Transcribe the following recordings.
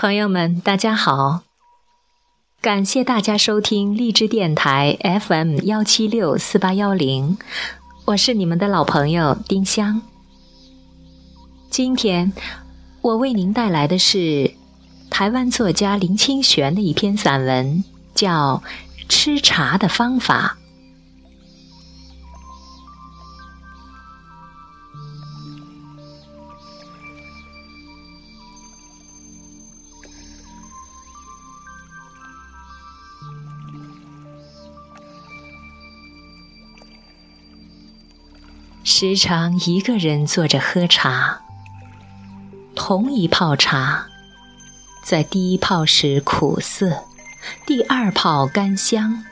朋友们，大家好！感谢大家收听荔枝电台 FM 幺七六四八幺零，我是你们的老朋友丁香。今天我为您带来的是台湾作家林清玄的一篇散文，叫《吃茶的方法》。时常一个人坐着喝茶，同一泡茶，在第一泡时苦涩，第二泡甘香，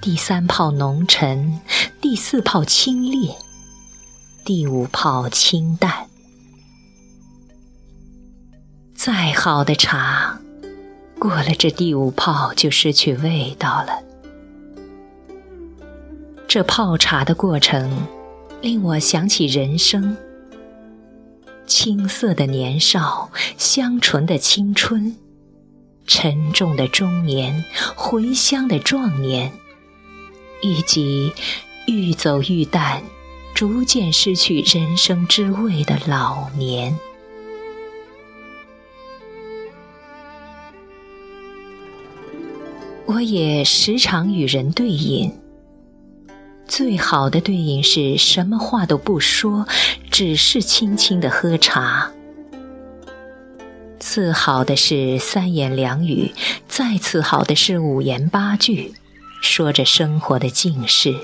第三泡浓沉，第四泡清冽，第五泡清淡。再好的茶，过了这第五泡就失去味道了。这泡茶的过程。令我想起人生，青涩的年少，香醇的青春，沉重的中年，回乡的壮年，以及愈走愈淡，逐渐失去人生之味的老年。我也时常与人对饮。最好的对饮是什么话都不说，只是轻轻的喝茶。次好的是三言两语，再次好的是五言八句，说着生活的近事。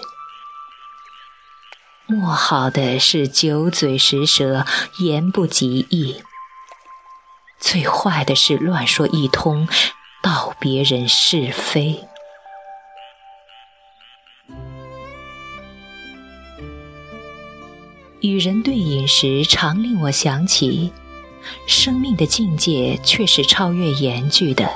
莫好的是九嘴十舌，言不及义。最坏的是乱说一通，道别人是非。与人对饮时，常令我想起，生命的境界却是超越言句的。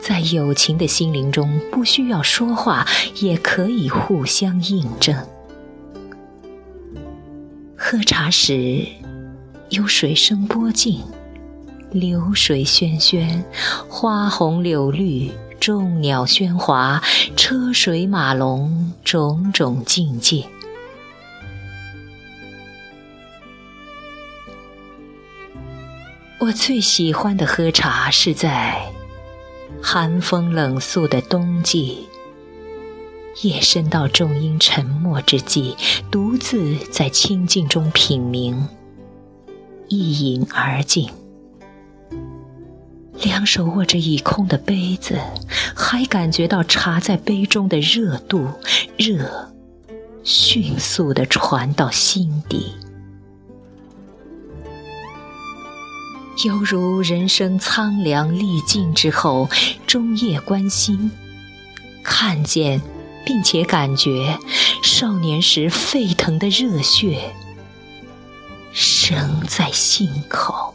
在友情的心灵中，不需要说话，也可以互相印证。喝茶时，有水声波静，流水喧喧，花红柳绿，众鸟喧哗，车水马龙，种种境界。我最喜欢的喝茶是在寒风冷肃的冬季，夜深到众音沉默之际，独自在清静中品茗，一饮而尽。两手握着已空的杯子，还感觉到茶在杯中的热度，热迅速地传到心底。犹如人生苍凉历尽之后，终夜观心，看见并且感觉少年时沸腾的热血，生在心口。